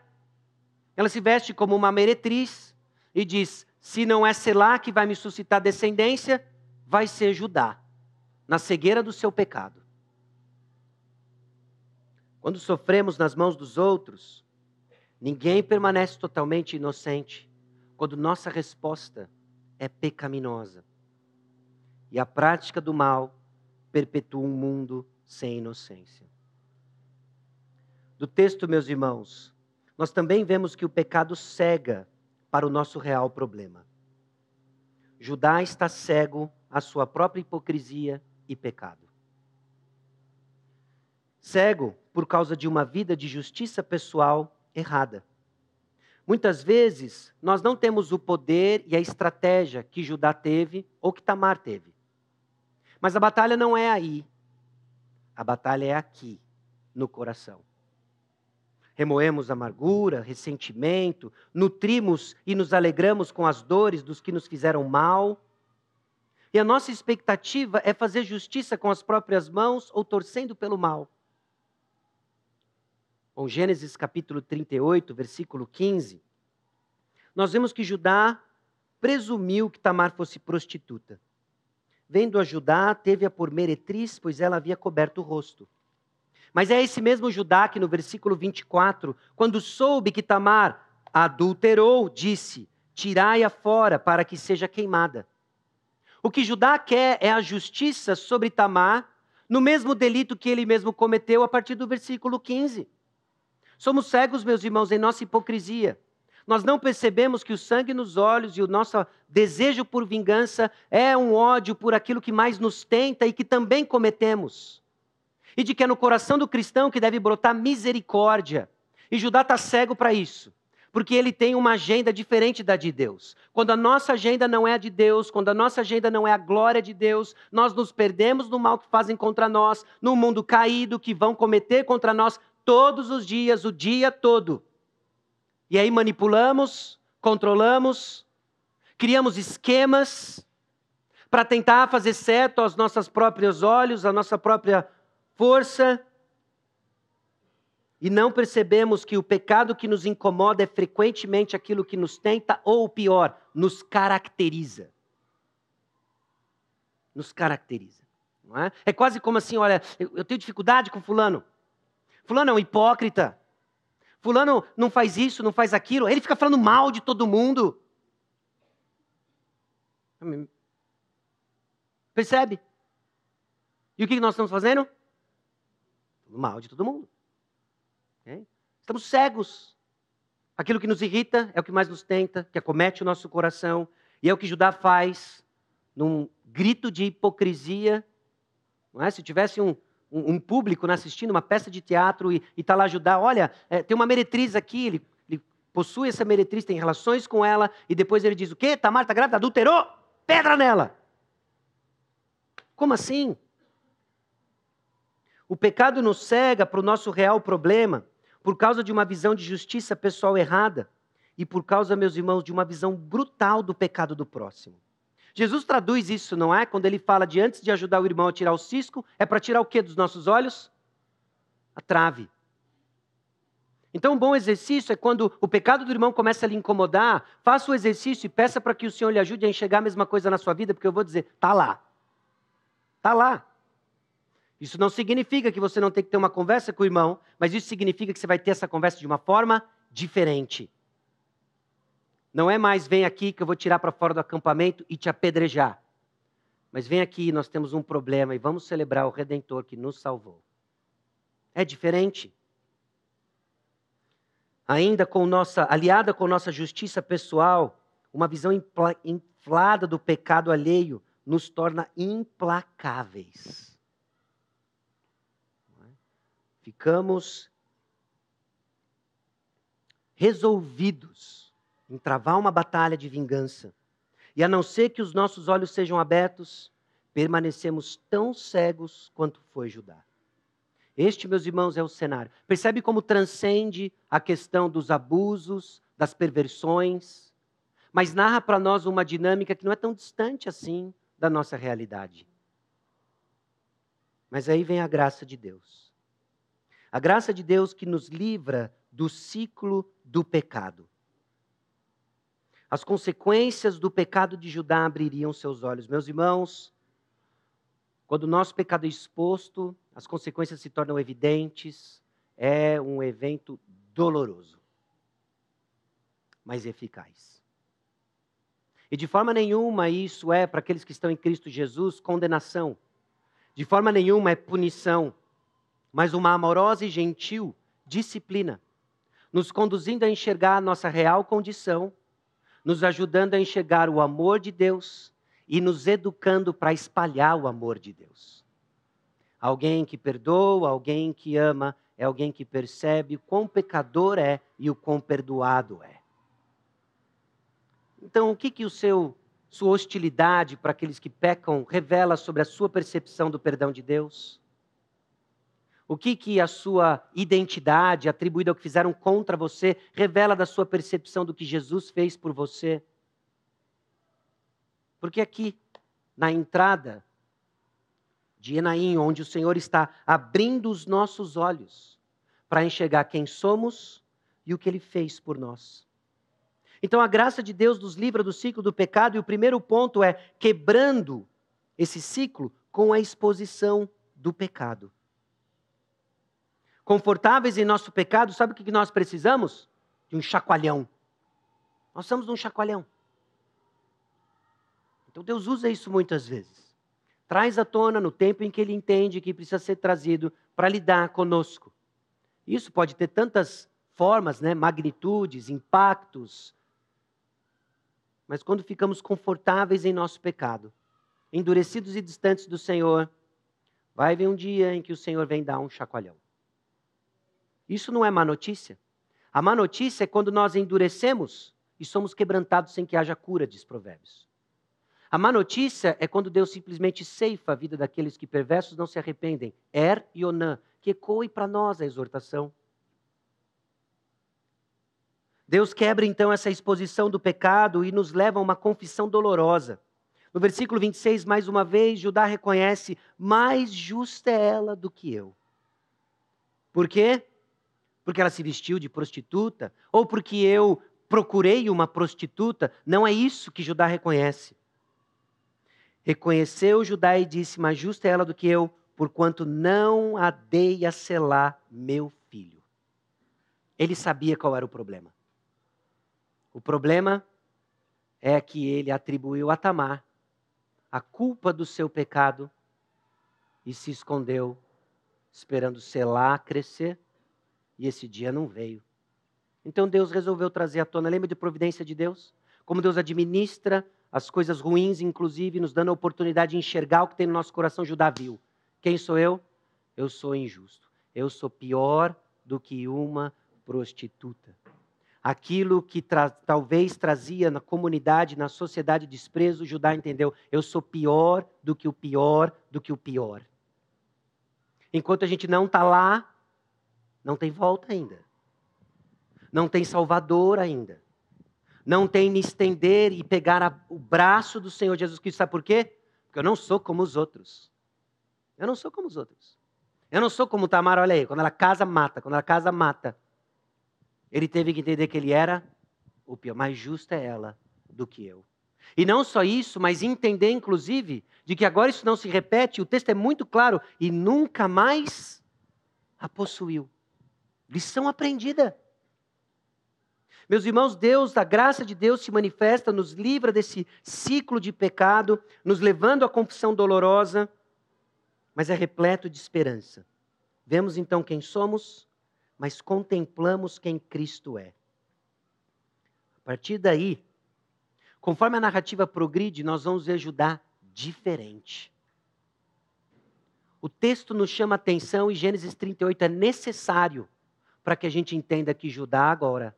[SPEAKER 1] ela se veste como uma meretriz e diz: se não é Selá que vai me suscitar descendência, vai ser Judá, na cegueira do seu pecado. Quando sofremos nas mãos dos outros, ninguém permanece totalmente inocente quando nossa resposta é pecaminosa. E a prática do mal perpetua um mundo sem inocência. Do texto, meus irmãos, nós também vemos que o pecado cega para o nosso real problema. Judá está cego à sua própria hipocrisia e pecado. Cego por causa de uma vida de justiça pessoal errada. Muitas vezes, nós não temos o poder e a estratégia que Judá teve ou que Tamar teve. Mas a batalha não é aí. A batalha é aqui, no coração. Remoemos amargura, ressentimento, nutrimos e nos alegramos com as dores dos que nos fizeram mal. E a nossa expectativa é fazer justiça com as próprias mãos ou torcendo pelo mal. Bom, Gênesis capítulo 38, versículo 15, nós vemos que Judá presumiu que Tamar fosse prostituta. Vendo a Judá, teve-a por meretriz, pois ela havia coberto o rosto. Mas é esse mesmo Judá que no versículo 24, quando soube que Tamar adulterou, disse: Tirai-a fora para que seja queimada. O que Judá quer é a justiça sobre Tamar, no mesmo delito que ele mesmo cometeu a partir do versículo 15. Somos cegos, meus irmãos, em nossa hipocrisia. Nós não percebemos que o sangue nos olhos e o nosso desejo por vingança é um ódio por aquilo que mais nos tenta e que também cometemos. E de que é no coração do cristão que deve brotar misericórdia. E Judá está cego para isso, porque ele tem uma agenda diferente da de Deus. Quando a nossa agenda não é a de Deus, quando a nossa agenda não é a glória de Deus, nós nos perdemos no mal que fazem contra nós, no mundo caído que vão cometer contra nós todos os dias, o dia todo. E aí manipulamos, controlamos, criamos esquemas para tentar fazer certo aos nossos próprios olhos, à nossa própria força. E não percebemos que o pecado que nos incomoda é frequentemente aquilo que nos tenta, ou pior, nos caracteriza. Nos caracteriza. Não é? é quase como assim: olha, eu tenho dificuldade com Fulano. Fulano é um hipócrita. Fulano não faz isso, não faz aquilo. Ele fica falando mal de todo mundo. Percebe? E o que nós estamos fazendo? Mal de todo mundo. Estamos cegos. Aquilo que nos irrita é o que mais nos tenta, que acomete o nosso coração. E é o que Judá faz num grito de hipocrisia. Não é? Se tivesse um, um, um público né, assistindo uma peça de teatro e está lá Judá, olha, é, tem uma meretriz aqui, ele, ele, possui essa meretriz, tem relações com ela, e depois ele diz o quê? Tamar está grávida, adulterou? Pedra nela! Como assim? O pecado nos cega para o nosso real problema por causa de uma visão de justiça pessoal errada e por causa, meus irmãos, de uma visão brutal do pecado do próximo. Jesus traduz isso, não é? Quando ele fala de antes de ajudar o irmão a tirar o cisco, é para tirar o que dos nossos olhos? A trave. Então, um bom exercício é quando o pecado do irmão começa a lhe incomodar, faça o exercício e peça para que o Senhor lhe ajude a enxergar a mesma coisa na sua vida, porque eu vou dizer, tá lá. Tá lá. Isso não significa que você não tem que ter uma conversa com o irmão, mas isso significa que você vai ter essa conversa de uma forma diferente. Não é mais vem aqui que eu vou tirar para fora do acampamento e te apedrejar. Mas vem aqui, nós temos um problema e vamos celebrar o redentor que nos salvou. É diferente. Ainda com nossa aliada com nossa justiça pessoal, uma visão inflada do pecado alheio nos torna implacáveis. Ficamos resolvidos em travar uma batalha de vingança. E a não ser que os nossos olhos sejam abertos, permanecemos tão cegos quanto foi Judá. Este, meus irmãos, é o cenário. Percebe como transcende a questão dos abusos, das perversões, mas narra para nós uma dinâmica que não é tão distante assim da nossa realidade. Mas aí vem a graça de Deus. A graça de Deus que nos livra do ciclo do pecado. As consequências do pecado de Judá abririam seus olhos. Meus irmãos, quando o nosso pecado é exposto, as consequências se tornam evidentes, é um evento doloroso, mas eficaz. E de forma nenhuma isso é, para aqueles que estão em Cristo Jesus, condenação. De forma nenhuma é punição, mas uma amorosa e gentil disciplina, nos conduzindo a enxergar a nossa real condição nos ajudando a enxergar o amor de Deus e nos educando para espalhar o amor de Deus. Alguém que perdoa, alguém que ama, é alguém que percebe o quão pecador é e o quão perdoado é. Então, o que, que o seu, sua hostilidade para aqueles que pecam revela sobre a sua percepção do perdão de Deus? O que, que a sua identidade, atribuída ao que fizeram contra você, revela da sua percepção do que Jesus fez por você? Porque aqui, na entrada de Enaim, onde o Senhor está abrindo os nossos olhos para enxergar quem somos e o que Ele fez por nós. Então a graça de Deus nos livra do ciclo do pecado, e o primeiro ponto é quebrando esse ciclo com a exposição do pecado confortáveis em nosso pecado, sabe o que nós precisamos? De um chacoalhão. Nós somos um chacoalhão. Então Deus usa isso muitas vezes. Traz à tona no tempo em que Ele entende que precisa ser trazido para lidar conosco. Isso pode ter tantas formas, né? magnitudes, impactos. Mas quando ficamos confortáveis em nosso pecado, endurecidos e distantes do Senhor, vai vir um dia em que o Senhor vem dar um chacoalhão. Isso não é má notícia. A má notícia é quando nós endurecemos e somos quebrantados sem que haja cura, diz Provérbios. A má notícia é quando Deus simplesmente ceifa a vida daqueles que perversos não se arrependem. Er e Onã, que ecoe para nós a exortação. Deus quebra então essa exposição do pecado e nos leva a uma confissão dolorosa. No versículo 26, mais uma vez, Judá reconhece: mais justa é ela do que eu. Por quê? Porque ela se vestiu de prostituta, ou porque eu procurei uma prostituta. Não é isso que Judá reconhece. Reconheceu Judá e disse: Mais justa é ela do que eu, porquanto não a dei a selar meu filho. Ele sabia qual era o problema. O problema é que ele atribuiu a Tamar a culpa do seu pecado e se escondeu, esperando selar crescer, e esse dia não veio. Então Deus resolveu trazer à tona. Lembra de providência de Deus? Como Deus administra as coisas ruins, inclusive, nos dando a oportunidade de enxergar o que tem no nosso coração. Judá viu. Quem sou eu? Eu sou injusto. Eu sou pior do que uma prostituta. Aquilo que tra talvez trazia na comunidade, na sociedade desprezo, Judá entendeu. Eu sou pior do que o pior do que o pior. Enquanto a gente não está lá, não tem volta ainda. Não tem Salvador ainda. Não tem me estender e pegar a, o braço do Senhor Jesus Cristo. Sabe por quê? Porque eu não sou como os outros. Eu não sou como os outros. Eu não sou como Tamar, olha aí. Quando ela casa, mata. Quando ela casa, mata. Ele teve que entender que ele era o pior. Mais justa é ela do que eu. E não só isso, mas entender, inclusive, de que agora isso não se repete. O texto é muito claro. E nunca mais a possuiu. Lição aprendida. Meus irmãos, Deus, a graça de Deus se manifesta, nos livra desse ciclo de pecado, nos levando à confissão dolorosa, mas é repleto de esperança. Vemos então quem somos, mas contemplamos quem Cristo é. A partir daí, conforme a narrativa progride, nós vamos ver Judá diferente. O texto nos chama atenção e Gênesis 38 é necessário para que a gente entenda que Judá agora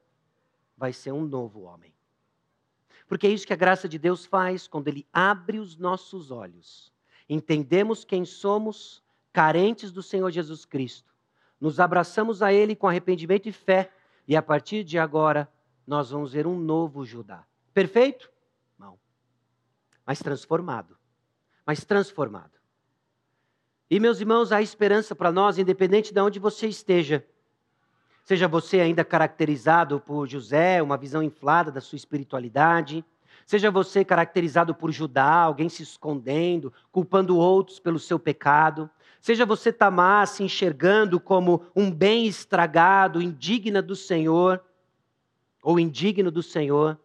[SPEAKER 1] vai ser um novo homem. Porque é isso que a graça de Deus faz quando Ele abre os nossos olhos. Entendemos quem somos, carentes do Senhor Jesus Cristo. Nos abraçamos a Ele com arrependimento e fé. E a partir de agora, nós vamos ver um novo Judá. Perfeito? Não. Mas transformado. Mas transformado. E, meus irmãos, há esperança para nós, independente de onde você esteja. Seja você ainda caracterizado por José, uma visão inflada da sua espiritualidade. Seja você caracterizado por Judá, alguém se escondendo, culpando outros pelo seu pecado. Seja você Tamar se enxergando como um bem estragado, indigna do Senhor, ou indigno do Senhor.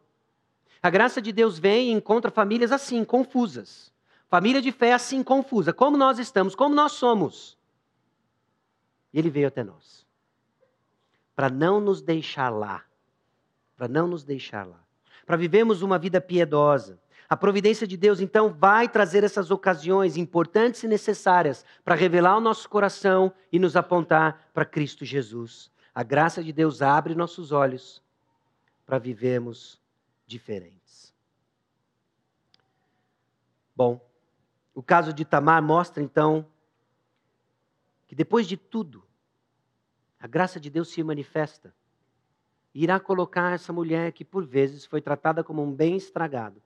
[SPEAKER 1] A graça de Deus vem e encontra famílias assim, confusas. Família de fé assim, confusa. Como nós estamos, como nós somos. E ele veio até nós para não nos deixar lá. Para não nos deixar lá. Para vivermos uma vida piedosa. A providência de Deus, então, vai trazer essas ocasiões importantes e necessárias para revelar o nosso coração e nos apontar para Cristo Jesus. A graça de Deus abre nossos olhos para vivermos diferentes. Bom, o caso de Tamar mostra, então, que depois de tudo, a graça de Deus se manifesta. E irá colocar essa mulher que por vezes foi tratada como um bem estragado,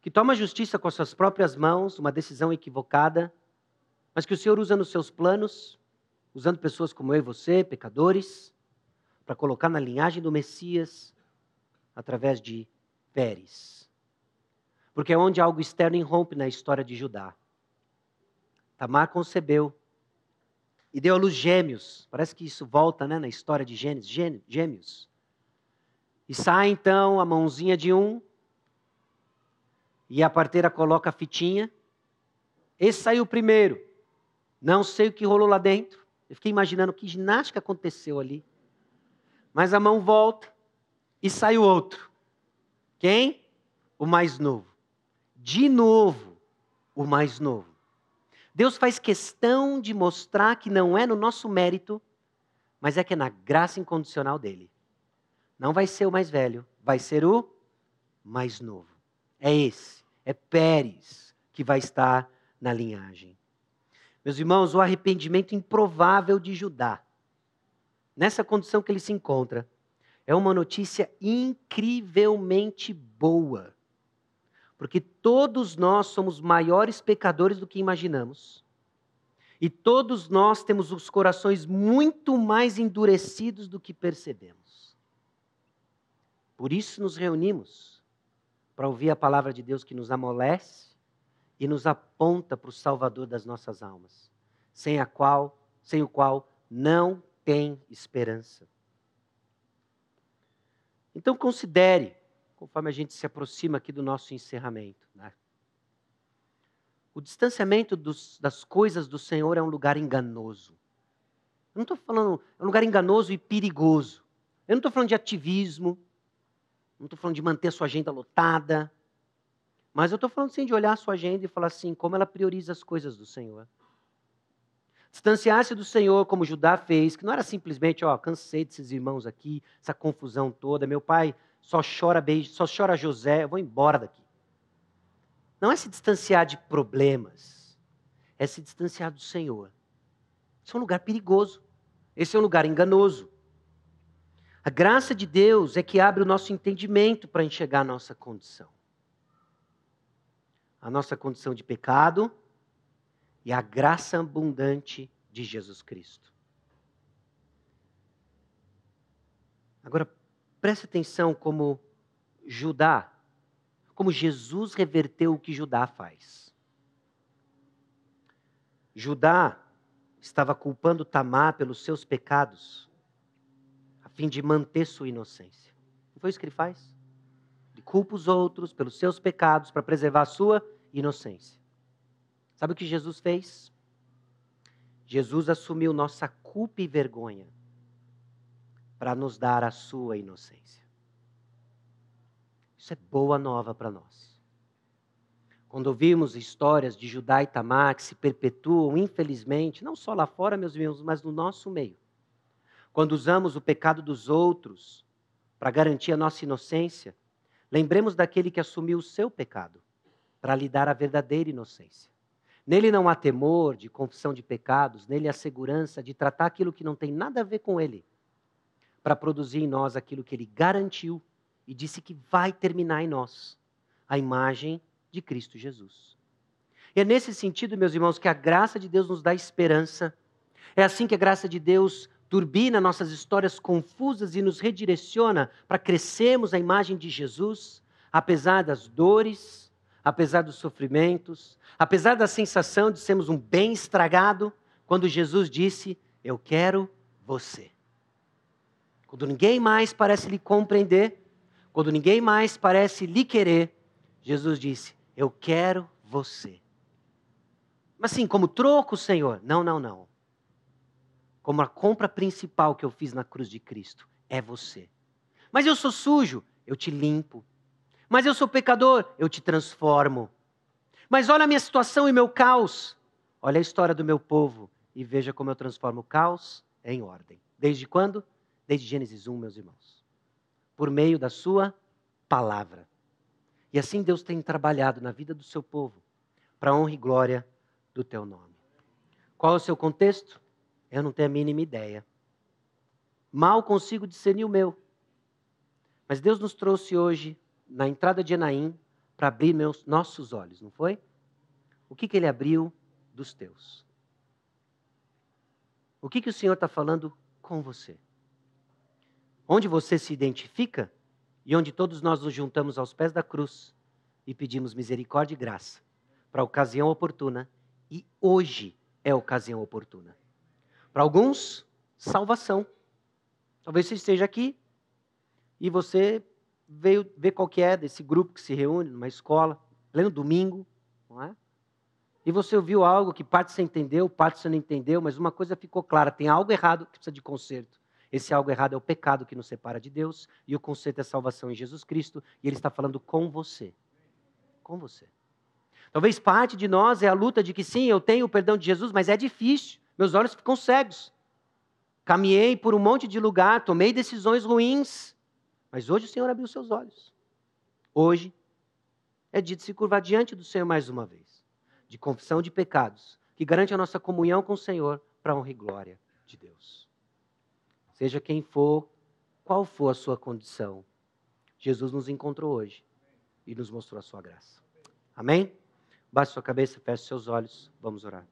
[SPEAKER 1] que toma a justiça com as suas próprias mãos, uma decisão equivocada, mas que o Senhor usa nos seus planos, usando pessoas como eu e você, pecadores, para colocar na linhagem do Messias através de Pérez. Porque é onde algo externo irrompe na história de Judá. Tamar concebeu e deu à luz gêmeos. Parece que isso volta né, na história de Gênesis, gêmeos. E sai então a mãozinha de um, e a parteira coloca a fitinha. Esse saiu primeiro. Não sei o que rolou lá dentro. Eu fiquei imaginando que ginástica aconteceu ali. Mas a mão volta e sai o outro. Quem? O mais novo. De novo, o mais novo. Deus faz questão de mostrar que não é no nosso mérito, mas é que é na graça incondicional dele. Não vai ser o mais velho, vai ser o mais novo. É esse, é Pérez que vai estar na linhagem. Meus irmãos, o arrependimento improvável de Judá, nessa condição que ele se encontra, é uma notícia incrivelmente boa. Porque todos nós somos maiores pecadores do que imaginamos. E todos nós temos os corações muito mais endurecidos do que percebemos. Por isso nos reunimos para ouvir a palavra de Deus que nos amolece, e nos aponta para o Salvador das nossas almas, sem a qual, sem o qual não tem esperança. Então considere, conforme a gente se aproxima aqui do nosso encerramento, né? o distanciamento dos, das coisas do Senhor é um lugar enganoso. Eu não estou falando, é um lugar enganoso e perigoso. Eu não estou falando de ativismo, não estou falando de manter a sua agenda lotada, mas eu estou falando sim de olhar a sua agenda e falar assim, como ela prioriza as coisas do Senhor. Distanciar-se do Senhor, como Judá fez, que não era simplesmente, ó, cansei desses irmãos aqui, essa confusão toda, meu pai só chora beijo, só chora José, eu vou embora daqui. Não é se distanciar de problemas, é se distanciar do Senhor. Esse é um lugar perigoso, esse é um lugar enganoso. A graça de Deus é que abre o nosso entendimento para enxergar a nossa condição. A nossa condição de pecado, e a graça abundante de Jesus Cristo. Agora, preste atenção como Judá, como Jesus reverteu o que Judá faz. Judá estava culpando Tamar pelos seus pecados, a fim de manter sua inocência. Não foi isso que ele faz? Ele culpa os outros pelos seus pecados para preservar a sua inocência. Sabe o que Jesus fez? Jesus assumiu nossa culpa e vergonha para nos dar a sua inocência. Isso é boa nova para nós. Quando ouvimos histórias de Judá e Tamar que se perpetuam, infelizmente, não só lá fora, meus irmãos, mas no nosso meio. Quando usamos o pecado dos outros para garantir a nossa inocência, lembremos daquele que assumiu o seu pecado para lhe dar a verdadeira inocência. Nele não há temor de confissão de pecados, nele há segurança de tratar aquilo que não tem nada a ver com ele, para produzir em nós aquilo que ele garantiu e disse que vai terminar em nós a imagem de Cristo Jesus. E é nesse sentido, meus irmãos, que a graça de Deus nos dá esperança. É assim que a graça de Deus turbina nossas histórias confusas e nos redireciona para crescermos a imagem de Jesus, apesar das dores, apesar dos sofrimentos, apesar da sensação de sermos um bem estragado, quando Jesus disse: Eu quero você. Quando ninguém mais parece lhe compreender, quando ninguém mais parece lhe querer, Jesus disse: Eu quero você. Mas assim, como troco, Senhor? Não, não, não. Como a compra principal que eu fiz na cruz de Cristo é você. Mas eu sou sujo, eu te limpo, mas eu sou pecador, eu te transformo. Mas olha a minha situação e meu caos. Olha a história do meu povo e veja como eu transformo o caos em ordem. Desde quando? Desde Gênesis 1, meus irmãos. Por meio da sua palavra. E assim Deus tem trabalhado na vida do seu povo, para honra e glória do teu nome. Qual é o seu contexto? Eu não tenho a mínima ideia. Mal consigo discernir o meu. Mas Deus nos trouxe hoje na entrada de Enaim para abrir meus, nossos olhos, não foi? O que, que ele abriu dos teus? O que, que o Senhor está falando com você? Onde você se identifica e onde todos nós nos juntamos aos pés da cruz e pedimos misericórdia e graça para a ocasião oportuna, e hoje é a ocasião oportuna. Para alguns, salvação. Talvez você esteja aqui e você veio ver qual que é desse grupo que se reúne numa escola, pleno domingo, não é? E você ouviu algo que parte você entendeu, parte você não entendeu, mas uma coisa ficou clara: tem algo errado que precisa de conserto. Esse algo errado é o pecado que nos separa de Deus, e o conserto é salvação em Jesus Cristo, e Ele está falando com você. Com você. Talvez parte de nós é a luta de que sim, eu tenho o perdão de Jesus, mas é difícil, meus olhos ficam cegos. Caminhei por um monte de lugar, tomei decisões ruins, mas hoje o Senhor abriu seus olhos. Hoje é dia de se curvar diante do Senhor mais uma vez, de confissão de pecados, que garante a nossa comunhão com o Senhor para a honra e glória de Deus. Seja quem for, qual for a sua condição, Jesus nos encontrou hoje e nos mostrou a sua graça. Amém? Baixe sua cabeça, feche seus olhos, vamos orar.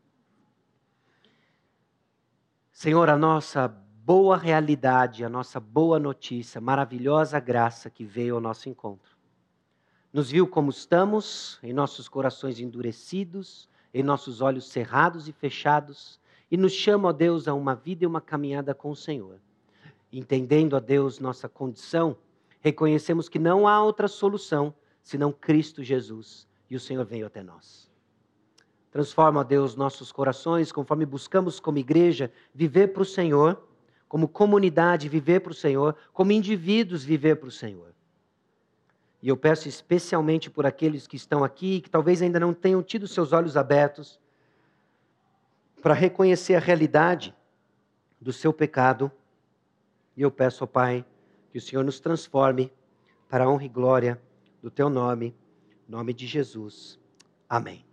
[SPEAKER 1] Senhor, a nossa boa realidade, a nossa boa notícia, maravilhosa graça que veio ao nosso encontro. nos viu como estamos, em nossos corações endurecidos, em nossos olhos cerrados e fechados, e nos chama, ó Deus, a uma vida e uma caminhada com o Senhor. Entendendo, ó Deus, nossa condição, reconhecemos que não há outra solução senão Cristo Jesus, e o Senhor veio até nós. Transforma, Deus, nossos corações, conforme buscamos como igreja viver para o Senhor, como comunidade viver para o Senhor, como indivíduos viver para o Senhor. E eu peço especialmente por aqueles que estão aqui, que talvez ainda não tenham tido seus olhos abertos, para reconhecer a realidade do seu pecado. E eu peço ao Pai que o Senhor nos transforme para a honra e glória do teu nome, nome de Jesus. Amém.